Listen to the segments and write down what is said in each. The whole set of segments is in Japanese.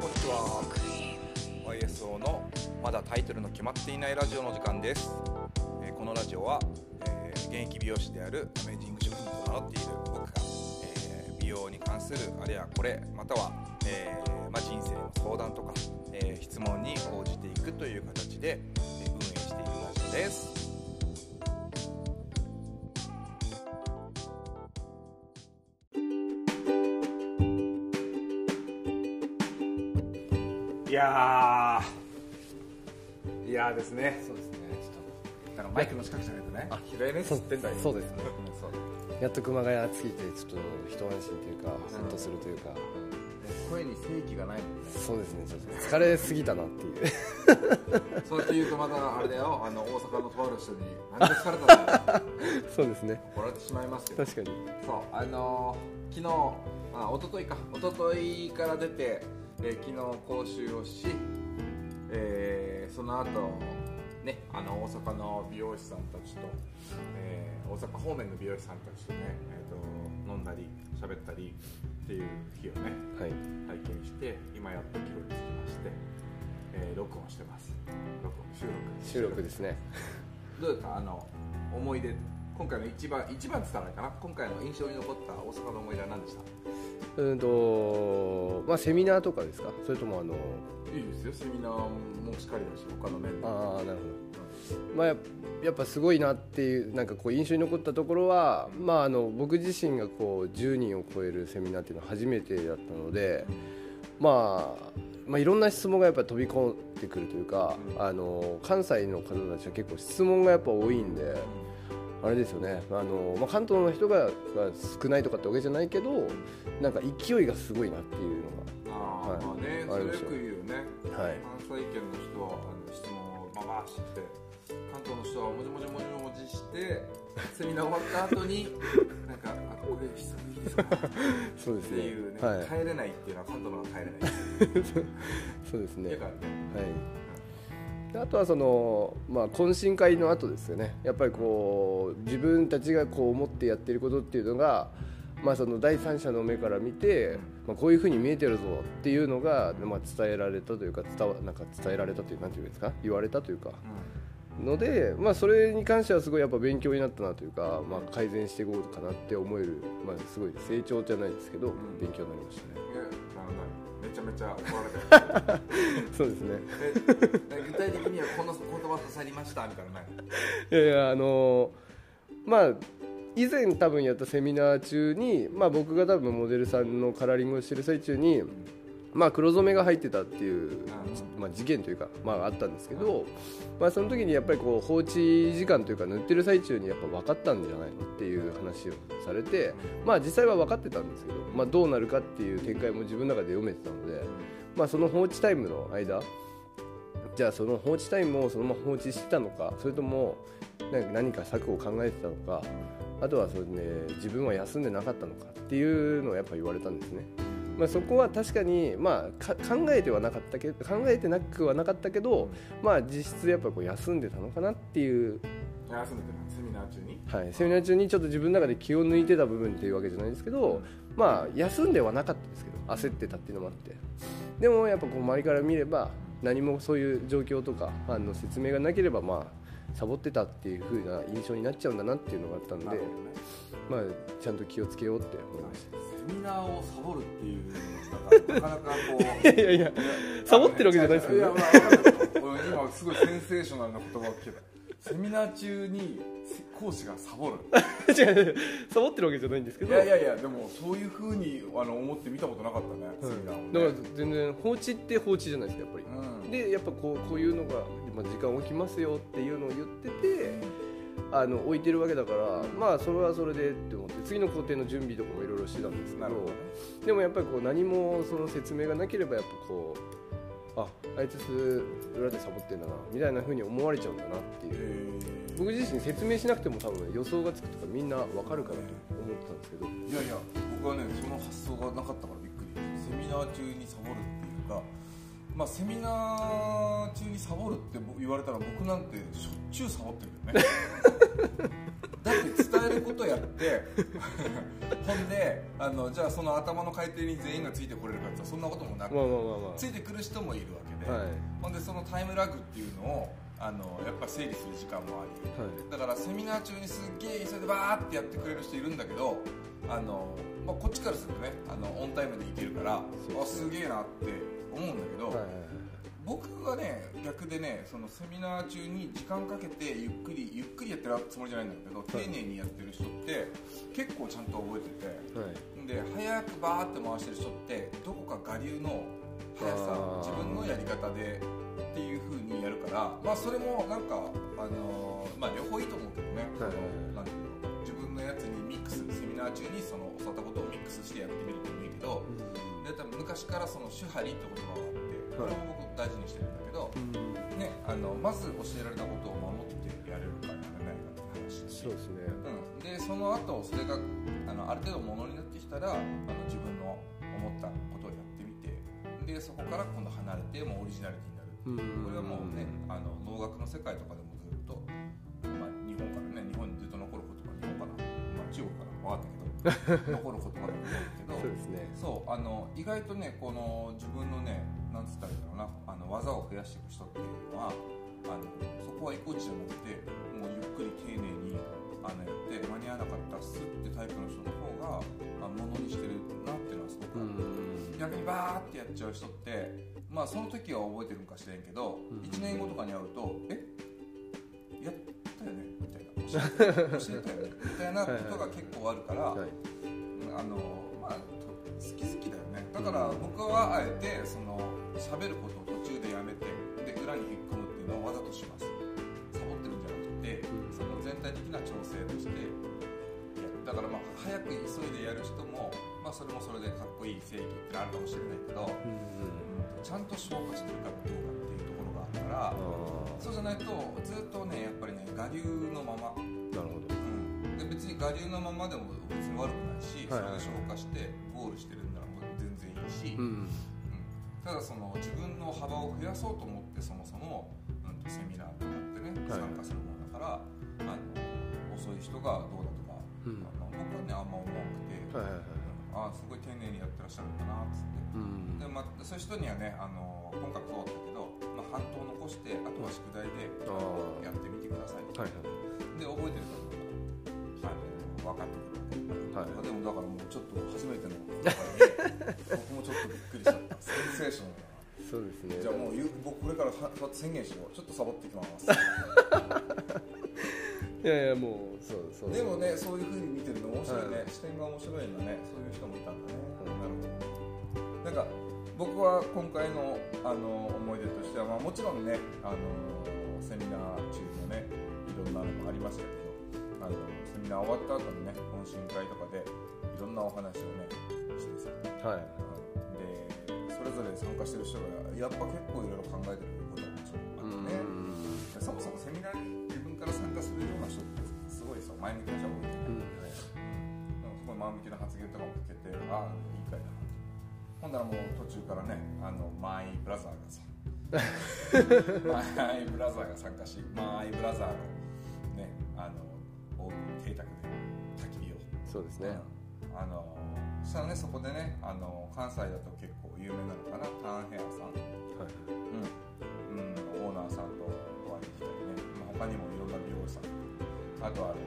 こんにちは。YSO のまだタイトルの決まっていないラジオの時間です、えーこのラジオは、えー現役美容師であるアメージング職人と名乗っている僕が、えー美容に関するあれやこれまたは、えーまあ、人生の相談とか、えー質問に応じていくという形で、えー運営しているラジオです。やー。いやーですね。そうですね。ちょっなんかマイクの近くじゃないとね。あ平井ねっつってんだ。よそうですね。やっと熊谷着いてちょっと一安心というかほっとするというか。声に正気がないもんね。そうですねちょっと。疲れすぎたなっていう。そうやって言うとまたあれだよ。あの大阪のとある人に何で疲れたんだよ。そうですね。怒られてしまいますけど確かに。そうあのー昨日あ一昨日か。一昨日から出て、えー昨日講習をし、えーその後ねあの大阪の美容師さんたちと、えー大阪方面の美容師さんたちとね、えー、と飲んだり喋ったりっていう日をねはい。体験して今やっと記録につきまして、えー録音してます。録音収録。収録ですね。どうですかあの思い出今回の一番一番って言ったらあれかな？今回の印象に残った大阪の思い出は何でした？うんとまあセミナーとかですか？それともあのいいですよ。セミナーもしっかりだし他の面でああなるほど。まあややっぱすごいなっていうなんかこう印象に残ったところは、まあ、あの僕自身がこう10人を超えるセミナーっていうのは初めてだったので、まあ、まあいろんな質問がやっぱ飛び込んでくるというか、うん。あの関西の方たちは結構質問がやっぱ多いんであれですよね。あの、まあ、関東の人がが少ないとかってわけじゃないけどなんか勢いがすごいなっていうああ、はいまあねそれよく言うよね。のがはい。関西圏の人はあの質問をババーッして関東の人はもじもじもじもじしてセミナー終わった後になんかあこれですかっそうですね。ていうね、はい。帰れないっていうのは関東の帰れない。そうですね。よくあるねはい、であとはその、まあ、懇親会の後ですよね。やっぱりこう自分たちがこう思ってやってることっていうのが、まあ、その第三者の目から見て、まあ、こういうふうに見えてるぞっていうのが、まあ、伝えられたというか伝わなんか伝えられたというなんていうんですか？言われたというか。ので、まあ、それに関してはすごいやっぱ勉強になったなというか、まあ、改善していこうかなって思える、まあ、すごい成長じゃないですけど、ん。勉強になりましたねめちゃめちゃ怒られてる。そうですね。え具体的にはこの言葉刺さりましたみたいなのない？いやいやあのまあ以前多分やったセミナー中に、まあ、僕が多分モデルさんのカラーリングをしてる最中に、まあ、黒染めが入ってたっていう、まあ、事件というか、まあ、あったんですけど、まあ、その時にやっぱりこう放置時間というか塗ってる最中にやっぱ分かったんじゃないのっていう話をされて、まあ、実際は分かってたんですけど、まあ、どうなるかっていう展開も自分の中で読めてたので、まあ、その放置タイムの間じゃあその放置タイムをそのまま放置してたのかそれとも何か策を考えてたのかあとはそれ、ね、自分は休んでなかったのかっていうのをやっぱ言われたんですね、まあ、そこは確かに、まあ、か考えてはなかったけど考えてなくはなかったけど、まあ、実質やっぱこう休んでたのかなっていう、休んでたセミナー中に？はい、セミナー中にちょっと自分の中で気を抜いてた部分っていうわけじゃないですけど、まあ、休んではなかったですけど焦ってたっていうのもあって。でもやっぱこう周りから見れば何もそういう状況とかあの説明がなければまあサボってたっていう風な印象になっちゃうんだなっていうのがあったんでまあ、ちゃんと気をつけようって思いました。セミナーをサボるっていう なかなかこういやいやいやサボってるわけじゃないですけどねい。や今すごいセンセーショナルな言葉を聞けた。セミナー中に講師がサボる。違う違うサボってるわけじゃないんですけど。いやいやいやでもそういうふうにあの思って見たことなかったねセミナーをね。だから全然放置って放置じゃないですかやっぱり、うん。でやっぱこうこういうのが、まあ、時間置きますよっていうのを言っててあの置いてるわけだからまあそれはそれでって思って次の工程の準備とかもいろいろしてたんですけどね。でもやっぱりこう何もその説明がなければやっぱこうああいつ裏でサボってんだなみたいな風に思われちゃうんだなっていう。え僕自身説明しなくても多分予想がつくとかみんなわかるかなと思ってたんですけど。ーいやいや僕はねその発想がなかったからびっくり。セミナー中にサボるっていうかまあセミナー中にサボるって言われたら僕なんてしょっちゅうサボってるよね。だってるこことやって ほんであのじゃあその頭の回転に全員がついてこれるかってそんなこともなく、まあまあまあまあ。ついてくる人もいるわけで、はい。ほんでそのタイムラグっていうのをあのやっぱ整理する時間もありはい。だからセミナー中にすっげえ急いでバーってやってくれる人いるんだけどあの、まあ、こっちからするとねあのオンタイムでいけるからね。あすげえなって思うんだけど、はいはい僕がね逆でねそのセミナー中に時間かけてゆっくりゆっくりやってるつもりじゃないんだけど、丁寧にやってる人って結構ちゃんと覚えてて。はい。で早くバーって回してる人ってどこか我流の速さ自分のやり方でっていう風にやるからまあそれもなんかあのーまあ両方いいと思うけどね、はい。ていうの自分のやつにミックスセミナー中にその教わったことをミックスしてやってみるってもいいけどで多分昔からその手張りって言葉があってこれも僕大事にしてるんだけど、うん。ね、あのまず教えられたことを守ってやれるかやれないかって話そうですね。うん、でその後それがあのある程度ものになってきたらあの自分の思ったことをやってみてでそこから今度離れてもうオリジナリティになる。うん。これはもうねあの農学の世界とかでもずっと、まあ、日本からね日本にずっと残る言葉日本かな、まあ、中国から分かったけど 残る言葉だと思うんだけどそうですね。そうあの意外とねこの自分のねなんつったらいいんだろうな。あの技を増やしていく人っていうのはあのそこは一個地じゃなくてもうゆっくり丁寧にあのやって間に合わなかったっすってタイプの人の方があものにしてるなっていうのはすごくある、逆にバーってやっちゃう人ってまあその時は覚えてるんかしれんけど、うん。1年後とかに会うと「え？やったよね?」みたいな「教えたよね?」みたいなことが結構あるから、はい。あのまあと好き好きだよね。だから僕はあえてその喋ることを途中でやめてで裏に引っ込むっていうのをわざとします。サボってるんじゃなくてうん。その全体的な調整としてやる。だからまあ早く急いでやる人も、まあ、それもそれでかっこいい正義ってあるかもしれないけど、ちゃんと消化してるかどうかっていうところがあるからあそうじゃないとずっとねやっぱりね我流のまま。あなるほど。うん。で別に我流のままでも別に悪くないし、それで消化してゴールしてるんならもう全然いいし、うんうんただその自分の幅を増やそうと思ってそもそも、うん、とセミナーとかってねはい。参加するものだから、あの遅い人がどうだとか、うん。あの僕はねあんま思わなくて、はいはいはい。うんああすごい丁寧にやってらっしゃるんだなっつって。うん。でまあ、そういう人にはねあの今回もそうだったけど、まあ、半島残してあとは宿題でやってみてくださいはいはい。で覚えてるかどうか分かってくるわけ、はいでもだからもうちょっと初めての僕もちょっとびっくりしちゃったセーショナルだなそうですね。じゃあもう僕これからは宣言しよう。ちょっとサボってきます。いやいやもうそうそう。でもねそういうふうに見てるの面白いね、はい視点が面白いんだね。そういう人もいたんだね、なるほどなんか僕は今回のあの思い出としては、まあ、もちろんねあのセミナー中のねいろんなのもありましたけどあのセミナー終わった後にね懇親会とかでいろんなお話をねしてさ。はいれぞれ参加してる人がやっぱ結構いろいろ考えてることがもちろんあってね、でそもそもセミナーに自分から参加するような人ってすごいさ前向きな人が多いんだよねうんすごい前向きな発言とかも聞けてああいい会だな。ほんならもう途中からねあのマイブラザーがさマイブラザーが参加しマイブラザーのねあのオーブン邸宅で焚き火を。そうですね。うん。あのそしたらねそこでねあの関西だと結構有名なのかなターンヘアさん。はいうん、うん、オーナーさんとお会いできたりね、まあ、他にもいろんな美容師さん。あとはあの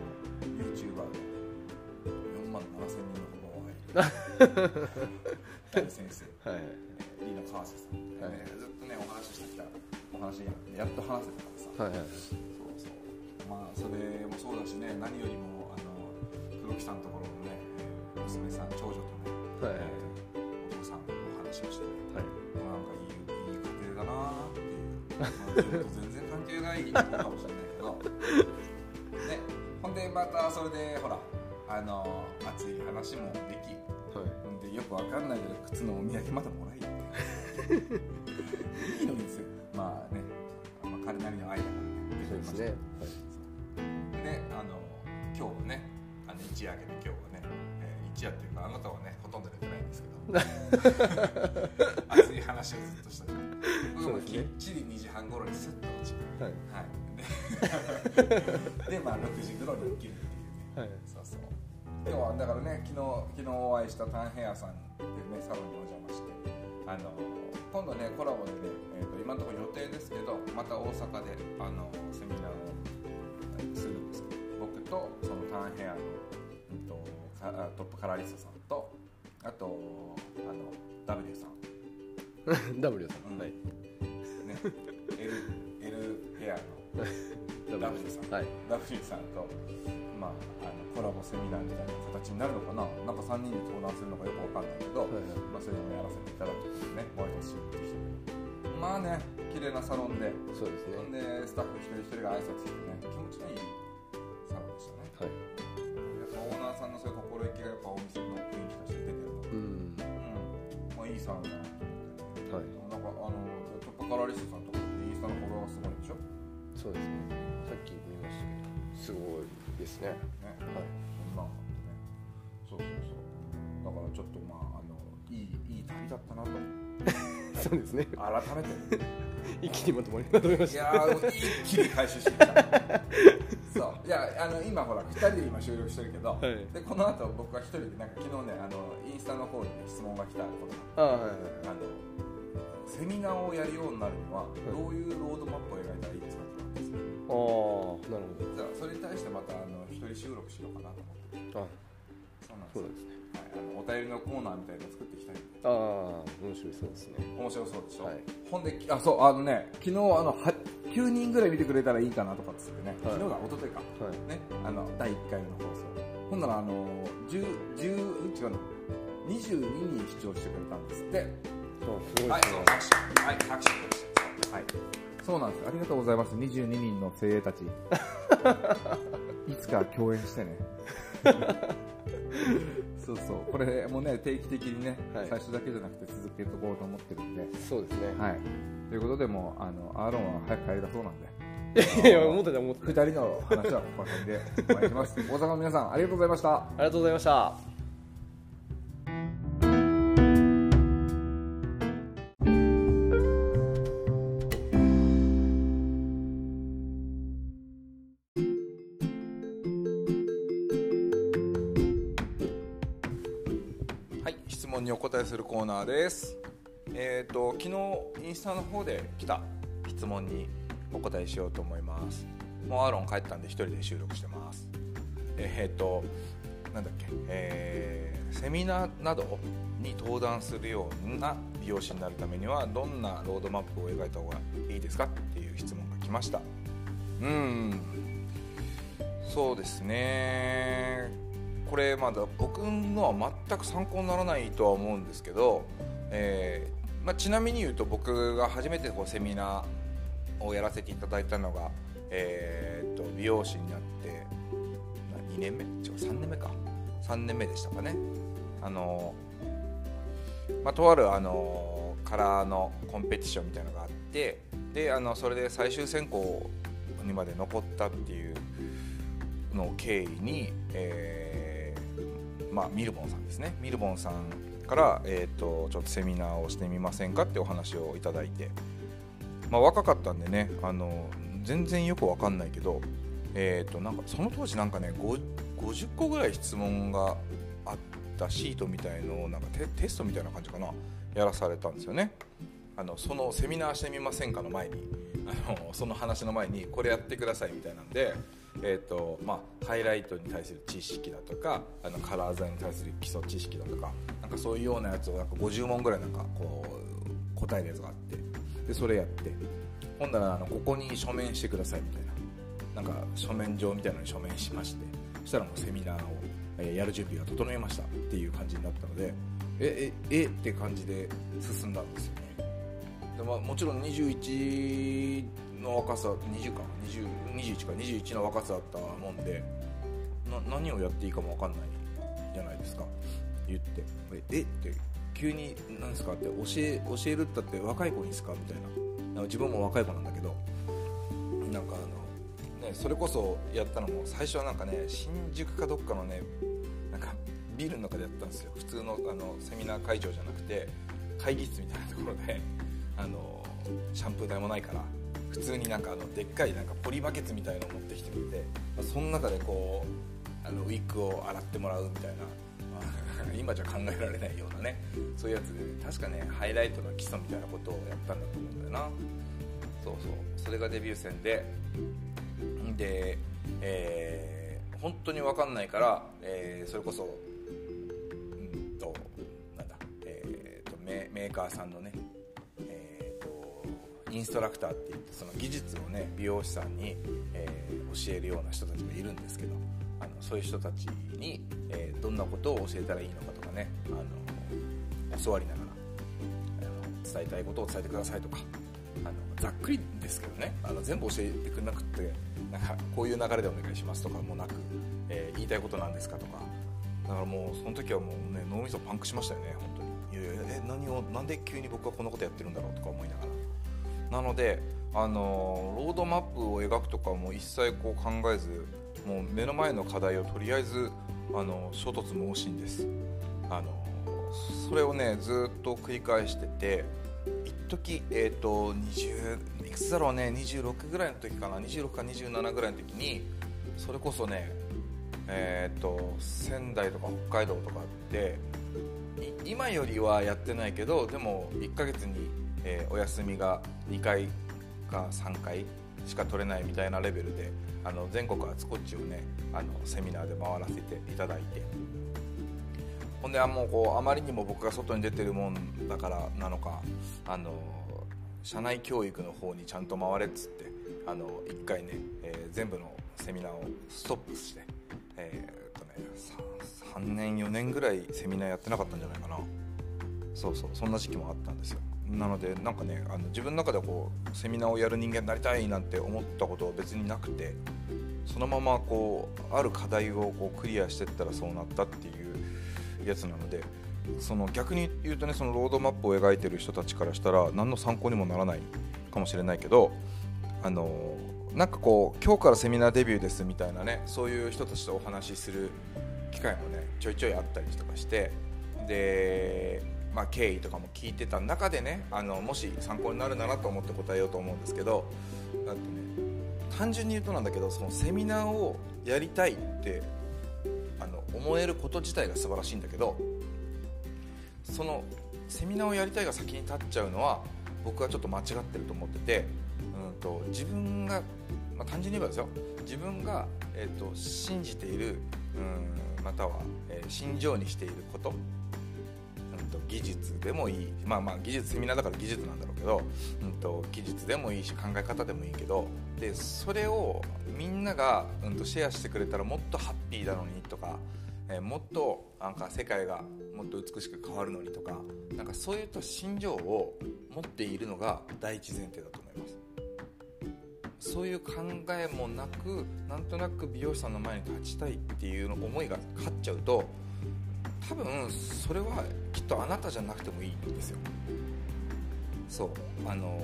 YouTuber で4万7千人のフォロワーがい。る大先生。はい。リーナ川瀬さん、ねはい。ずっとねお話ししてきたお話ややっと話せたからさ、はいはい。そうそう。まあそれもそうだしね何よりもあの黒木さんのところ娘さん長女とね、はいえーお父さんの話をしてねはい。なんかいいいい家庭だなーっていう、まあ、自分と全然関係ないことかもしれないけど ねほんでまたそれでほらあの熱い話もできはい。ほんでよくわかんないけど靴のお土産まだもら いいいのにですよ。まあね、まあ、彼なりの愛だからね。そうですね。でねあの今日はねあの一夜明けて今日はね、えー一夜っていうかあなたはねほとんど寝てないんですけど。熱い話をずっとしたじゃん僕もきっちり2時半頃にスッと落ちるはい。はい。で でまあ6時頃に起きるっていうね。はい。そうそう。今日はだからね昨日昨日お会いしたタンヘアさんっていうねサロンにお邪魔してあの今度ねコラボでね、えー、と今のところ予定ですけどまた大阪であのセミナーをするんですけど僕とそのタンヘアの、トップカラリストさんとあとあの W さん。W さん、うん。はい。ね。L, L ヘアの。W さん。はい。W さんと、まあ、あのコラボセミナーみたいな形になるのかな。なんか3人で登壇するのかよくわかんないけど、はいはい。まあ、それでもやらせていただくというね毎年っていう人まあね綺麗なサロンで。そうですね。でスタッフ一人一人が挨拶してね気持ちのいいサロンでしたね。はいやっぱオーナーさんのそういう心意気がやっぱお店の雰囲気として出てるのうん。うん。まあいいサロンだなと思って、はい。なんかあのトップカラーリストさんとかインスタのフォロワーすごいでしょ？そうですね。さっき見ましたけどすごいですね。ね。はい。そんなんあってね。そうそうそう。だからちょっとまああのいいいい旅だったなと。そうですね。改めて。一気にまとまりまとめまいした。やー一気に回収してきたいやあの今ほら2人で今収録してるけど、い。でこの後僕は1人でなんか昨日ねあのインスタの方に、ね、質問が来たことがああはいはいあのセミナーをやるようになるにはどういうロードマップを描いたらいいですかって言ったんですよ。ああなるじゃあそれに対してまたあの一人収録しようかなと思って。ほどあそうなんです。ね。はい、あのお便りのコーナーみたいなの作っていきたいああ面白いそうですね。面白そうでしょ、はい。ほんであそうあのね昨日あのは9人ぐらい見てくれたらいいかなとかっつってね、はい。昨日が一昨日か。はい。ね。あの第1回の放送。ほんならあの10 10違うの22人視聴してくれたんですって。そうすごいはいですね。そう拍手はい。拍手はいそうなんです。ありがとうございます。22人の精鋭たち。いつか共演してね そうそう。これもね定期的にね、はい。最初だけじゃなくて続けておこうと思ってるんで。そうですね。はい、ということでもうあのアーロンは早く帰りだそうなんで。いや思ってた思ってた。2人の話はここら辺でお願いします。大阪の皆さんありがとうございました。ありがとうございました問にお答えするコーナーです。えっ、と昨日インスタの方で来た質問にお答えしようと思います。もうアーロン帰ったんで一人で収録してます。えっ、となんだっけ。えーセミナーなどに登壇するような美容師になるためにはどんなロードマップを描いた方がいいですか？っていう質問が来ました。うん。そうですね。これまだ僕のは全く参考にならないとは思うんですけど、えーまあ、ちなみに言うと僕が初めてこうセミナーをやらせていただいたのが、えー、と美容師になって2年目？違う3年目か。3年目でしたかね。あの、まあ、とあるあのカラーのコンペティションみたいなのがあってであのそれで最終選考にまで残ったっていうのを経緯に、えーまあ、ミルボンさんですねミルボンさんから、えー、とちょっとセミナーをしてみませんかってお話をいただいて、まあ、若かったんでねあの全然よくわかんないけど、えー、となんかその当時なんかね50個ぐらい質問があったシートみたいのをなんかテテストみたいな感じかなやらされたんですよね。あのそのセミナーしてみませんかの前にあのその話の前にこれやってくださいみたいなんで、えーとまあ、ハイライトに対する知識だとかあのカラー剤に対する基礎知識だとかなんかそういうようなやつをなんか50問ぐらいなんかこう答えるやつがあってでそれやってほんならあのここに書面してくださいみたいななんか書面状みたいなのに書面しましてそしたらもうセミナーを、えやる準備が整いましたっていう感じになったのでえええって感じで進んだんですよね。で、まあ、もちろん21の若さ20か20 21か21の若さだったもんで何をやっていいかも分かんないじゃないですか。言って「ええって急に何ですか?」って教え教えるったって若い子にですかみたいな。なんか自分も若い子なんだけどなんかあの、ね、それこそやったのも最初はなんかね新宿かどっかのねなんかビルの中でやったんですよ。普通のあのセミナー会場じゃなくて会議室みたいなところであのシャンプー台もないから。普通になんかあのでっかいなんかポリバケツみたいのを持ってきてくれてその中でこうあのウィッグを洗ってもらうみたいな、今じゃ考えられないようなねそういうやつで確かねハイライトの基礎みたいなことをやったんだと思うんだよな。そうそう。それがデビュー戦でで、えー、本当に分かんないから、えー、それこそうんとなんだ、えーと、メーカーさんのね、インストラクターって言ってその技術をね美容師さんに、えー、教えるような人たちがいるんですけどあのそういう人たちに、えー、どんなことを教えたらいいのかとかねあの教わりながらあの伝えたいことを伝えてくださいとかあのざっくりですけどねあの全部教えてくれなくてなんかこういう流れでお願いしますとかもなく、えー、言いたいことなんですかとかだからもうその時はもうね脳みそパンクしましたよね本当に。いやいやえ何をなんで急に僕はこんなことやってるんだろうとか思いながら。なのであのロードマップを描くとかも一切こう考えずもう目の前の課題をとりあえずあの衝突猛進です。あのそれをねずっと繰り返してて一時えっ、ー、と20いくつだろうね26ぐらいの時かな26か27ぐらいの時にそれこそねえっ、ー、と仙台とか北海道とかって今よりはやってないけどでも1ヶ月に、えー、お休みが2回か3回しか取れないみたいなレベルであの全国あちこちをねあのセミナーで回らせていただいて。ほんであもうこうあまりにも僕が外に出てるもんだからなのかあの社内教育の方にちゃんと回れっつってあの1回ね、えー、全部のセミナーをストップして、えーとね、3, 3年4年ぐらいセミナーやってなかったんじゃないかな。そうそうそんな時期もあったんですよ。なのでなんかねあの自分の中でこうセミナーをやる人間になりたいなんて思ったことは別になくてそのままこうある課題をこうクリアしていったらそうなったっていうやつなのでその逆に言うとねそのロードマップを描いてる人たちからしたら何の参考にもならないかもしれないけどあのなんかこう今日からセミナーデビューですみたいなねそういう人たちとお話しする機会もねちょいちょいあったりとかしてで、まあ、経緯とかも聞いてた中でねあのもし参考になるならと思って答えようと思うんですけどだってね単純に言うとなんだけどそのセミナーをやりたいってあの思えること自体が素晴らしいんだけどそのセミナーをやりたいが先に立っちゃうのは僕はちょっと間違ってると思ってて、うんと、自分が、まあ、単純に言えばですよ。自分が、えーと、信じている、うん、または、えー、信条にしていること、と、技術でもいい。まあまあ技術セミナーだから技術なんだろうけど、うんと技術でもいいし考え方でもいいけどでそれをみんなが、うんとシェアしてくれたらもっとハッピーなのにとかえー、もっとなんか世界がもっと美しく変わるのにとかなんかそういった心情を持っているのが第一前提だと思います。そういう考えもなくなんとなく美容師さんの前に立ちたいっていうの思いが勝っちゃうと多分それはきっとあなたじゃなくてもいいんですよ。そう。あの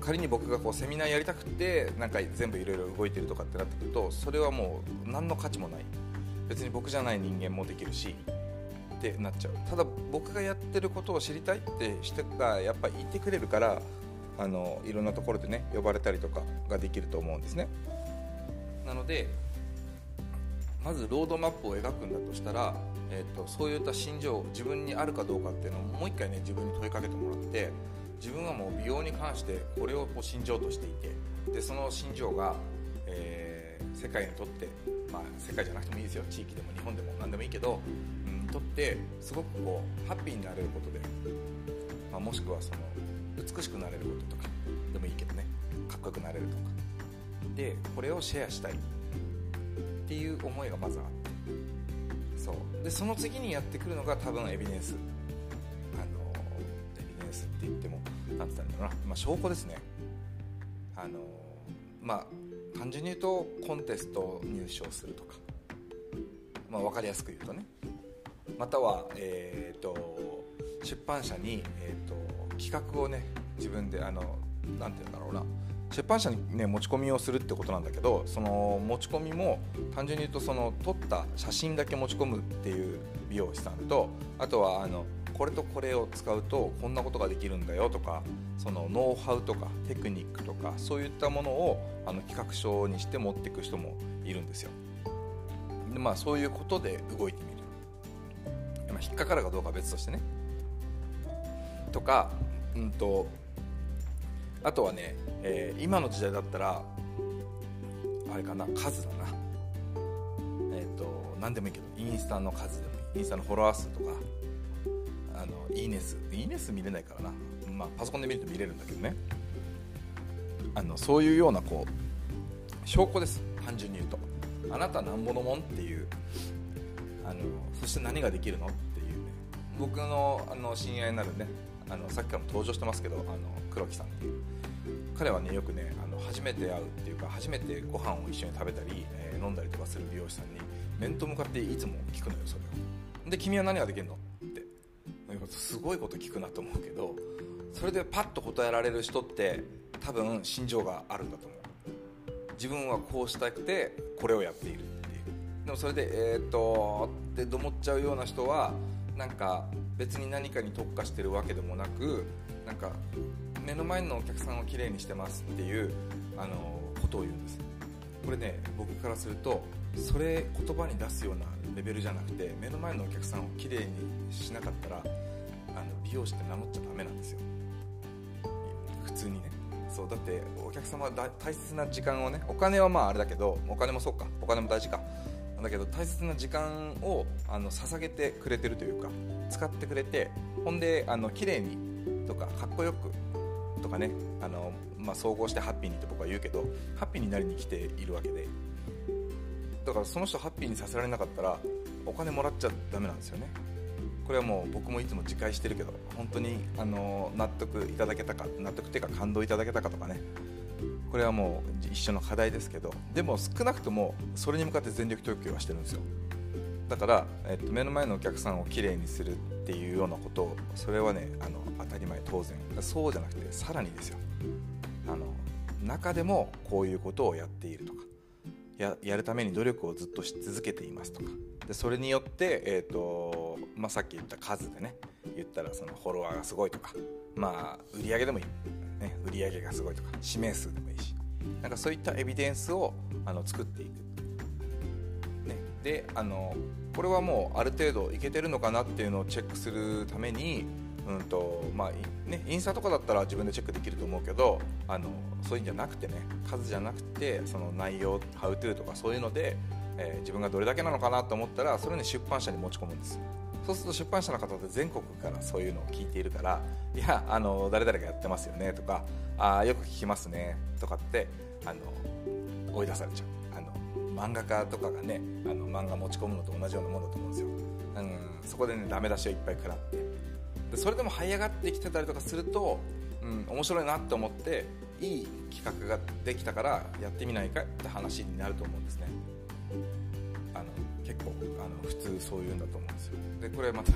仮に僕がこうセミナーやりたくてなんか全部いろいろ動いてるとかってなってくるとそれはもう何の価値もない。別に僕じゃない人間もできるしってなっちゃう。ただ僕がやってることを知りたいって人がやっぱいてくれるからあのいろんなところでね呼ばれたりとかができると思うんですね。なのでまずロードマップを描くんだとしたら、えーと、そういった心情自分にあるかどうかっていうのをもう一回ね自分に問いかけてもらって自分はもう美容に関してこれをこう心情としていてでその心情が、えー、世界にとってまあ、世界じゃなくてもいいですよ。地域でも日本でも何でもいいけど、うん、とってすごくこうハッピーになれることで、まあ、もしくはその美しくなれることとかでもいいけどねかっこよくなれるとか。でこれをシェアしたい。っていう思いがまずあって。でその次にやってくるのが多分エビデンス。あのエビデンスって言っても何て言ったんだろうな、まあ、証拠ですね。あのまあ単純に言うとコンテスト入賞するとか、まあ、分かりやすく言うとね。または、えーと、出版社に、えーと、企画をね自分であのなんて言うんだろうな。出版社に、ね、持ち込みをするってことなんだけどその持ち込みも単純に言うとその撮った写真だけ持ち込むっていう美容師さんとあとはあのこれとこれを使うとこんなことができるんだよとかそのノウハウとかテクニックとかそういったものをあの企画書にして持っていく人もいるんですよ。でまあそういうことで動いてみる、ま、引っかかるかどうかは別としてね。とかうんとあとはね、えー、今の時代だったらあれかな数だな。えっ、ー、と何でもいいけどインスタの数でもいい。インスタのフォロワー数とかあのいいね数。いいね数見れないからな、まあ、パソコンで見ると見れるんだけどね。あのそういうようなこう証拠です。単純に言うと。あなたなんぼのもんっていう。あのそして何ができるの？っていうね。僕のあの親愛なるねあのさっきからも登場してますけどあの黒木さんっていう。彼はねよくねあの初めて会うっていうか初めてご飯を一緒に食べたり、えー、飲んだりとかする美容師さんに面と向かっていつも聞くのよそれを。で君は何ができるの？って。すごいこと聞くなと思うけどそれでパッと答えられる人って多分心情があるんだと思う。自分はこうしたくてこれをやっているっていう。でもそれでえー、っとって思っちゃうような人はなんか別に何かに特化してるわけでもなくなんか目の前のお客さんをきれいにしてますっていうあのことを言うんです。これね僕からするとそれ言葉に出すようなレベルじゃなくて目の前のお客さんをきれいにしなかったらあの美容師って名乗っちゃダメなんですよ。普通にね。そうだってお客様は大切な時間をねお金はまああれだけどお金もそうか。お金も大事か。だけど大切な時間をあの捧げてくれてるというか使ってくれてほんであの綺麗にとかかっこよくとかねあの、まあ、総合してハッピーにって僕は言うけどハッピーになりに来ているわけで。だからその人ハッピーにさせられなかったらお金もらっちゃダメなんですよね。これはもう僕もいつも自戒してるけど本当にあの納得いただけたか納得っていうか感動いただけたかとかね。これはもう一緒の課題ですけどでも少なくともそれに向かって全力投球はしてるんですよ。だから、えっと、目の前のお客さんをきれいにするっていうようなことをそれはねあの当然。そうじゃなくてさらにですよ。あの中でもこういうことをやっているとか。ややるために努力をずっとし続けていますとか。でそれによって、えーとまあ、さっき言った数でね言ったらそのフォロワーがすごいとか、まあ、売り上げでもいい、ね、売り上げがすごいとか。指名数でもいいし。なんかそういったエビデンスをあの作っていく、ね、であのこれはもうある程度いけてるのかなっていうのをチェックするためにうんとまあね、インスタとかだったら自分でチェックできると思うけどあのそういうんじゃなくてね数じゃなくてその内容「ハウトゥーとかそういうので、えー、自分がどれだけなのかなと思ったらそれに出版社に持ち込むんです。そうすると出版社の方って全国からそういうのを聞いているから「いやあの誰々がやってますよね」とか「あよく聞きますね」とかってあの追い出されちゃう。あの漫画家とかがねあの漫画持ち込むのと同じようなものだと思うんですよ、うん、そこでねダメ出しをいっぱい食らってでそれでも這い上がってきてたりとかすると、うん、面白いなって思っていい企画ができたからやってみないかって話になると思うんですね。あの結構あの普通そういうんだと思うんですよ。でこれまた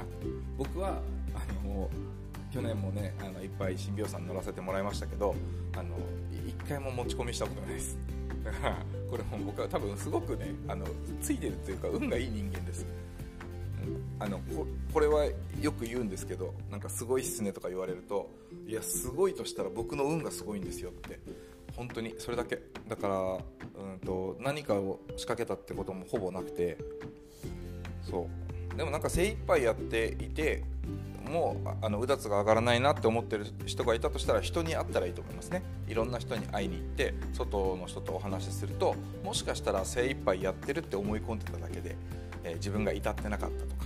僕はあの去年もねあのいっぱい新病さん乗らせてもらいましたけどあの一回も持ち込みしたことないです。だからこれも僕は多分すごくねあのついてるというか運がいい人間です。あのこれはよく言うんですけどなんかすごいっすねとか言われるといやすごいとしたら僕の運がすごいんですよって本当にそれだけ。だからうんと何かを仕掛けたってこともほぼなくてそう。でもなんか精一杯やっていてもうあのうだつが上がらないなって思ってる人がいたとしたら人に会ったらいいと思いますね。いろんな人に会いに行って外の人とお話しするともしかしたら精一杯やってるって思い込んでただけで、えー、自分が至ってなかったとか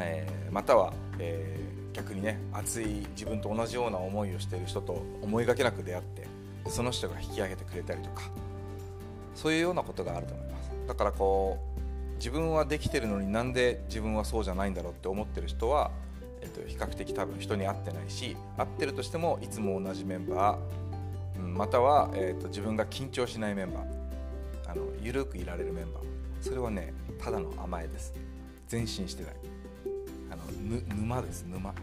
えー、または、えー、逆にね熱い自分と同じような思いをしている人と思いがけなく出会ってその人が引き上げてくれたりとかそういうようなことがあると思います。だからこう自分はできてるのになんで自分はそうじゃないんだろうって思ってる人は、えーと、比較的多分人に会ってないし会ってるとしてもいつも同じメンバー、うん、または、えーと自分が緊張しないメンバーあの緩くいられるメンバー。それはねただの甘えです。前進してない。沼です沼。ね。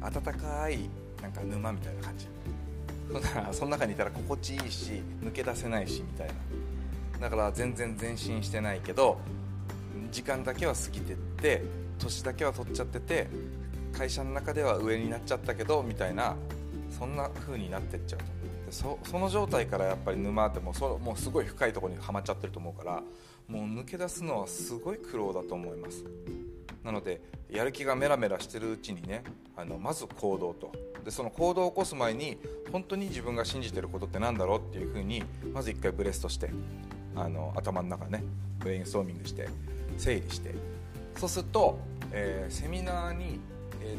暖かいなんか沼みたいな感じ。その中にいたら心地いいし抜け出せないしみたいな。だから全然前進してないけど時間だけは過ぎてって年だけは取っちゃってて会社の中では上になっちゃったけどみたいなそんな風になってっちゃうと。そその状態からやっぱり沼ってもうそもうすごい深いところにはまっちゃってると思うからもう抜け出すのはすごい苦労だと思います。なのでやる気がメラメラしてるうちにねあのまず行動と。でその行動を起こす前に本当に自分が信じてることって何だろうっていうふうにまず一回ブレストしてあの頭の中ねブレインストーミングして整理して。そうすると、えー、セミナーに、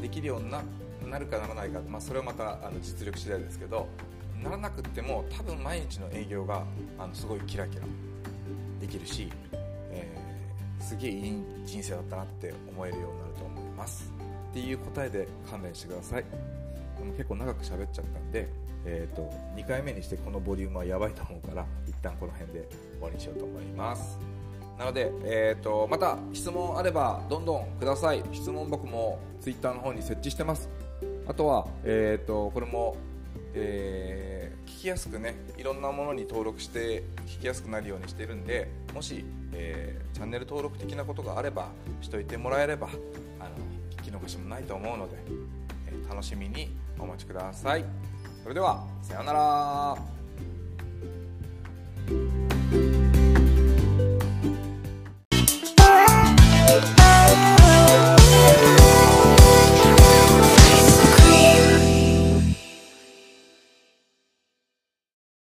できるようにななるかならないか、まあ、それはまたあの実力次第ですけどならなくても多分毎日の営業があのすごいキラキラできるし、すげえいい人生だったなって思えるようになると思います。っていう答えで勘弁してください。結構長く喋っちゃったんで、えーと、2回目にしてこのボリュームはやばいと思うから一旦この辺で終わりにしようと思います。なので、えーと、また質問あればどんどんください。質問箱も Twitter の方に設置してます。あとは、えーと、これも、えー、聞きやすくねいろんなものに登録して聞きやすくなるようにしてるんでもし、えー、チャンネル登録的なことがあればしといてもらえればあの聞き逃しもないと思うので、えー、楽しみにお待ちください。それではさようなら。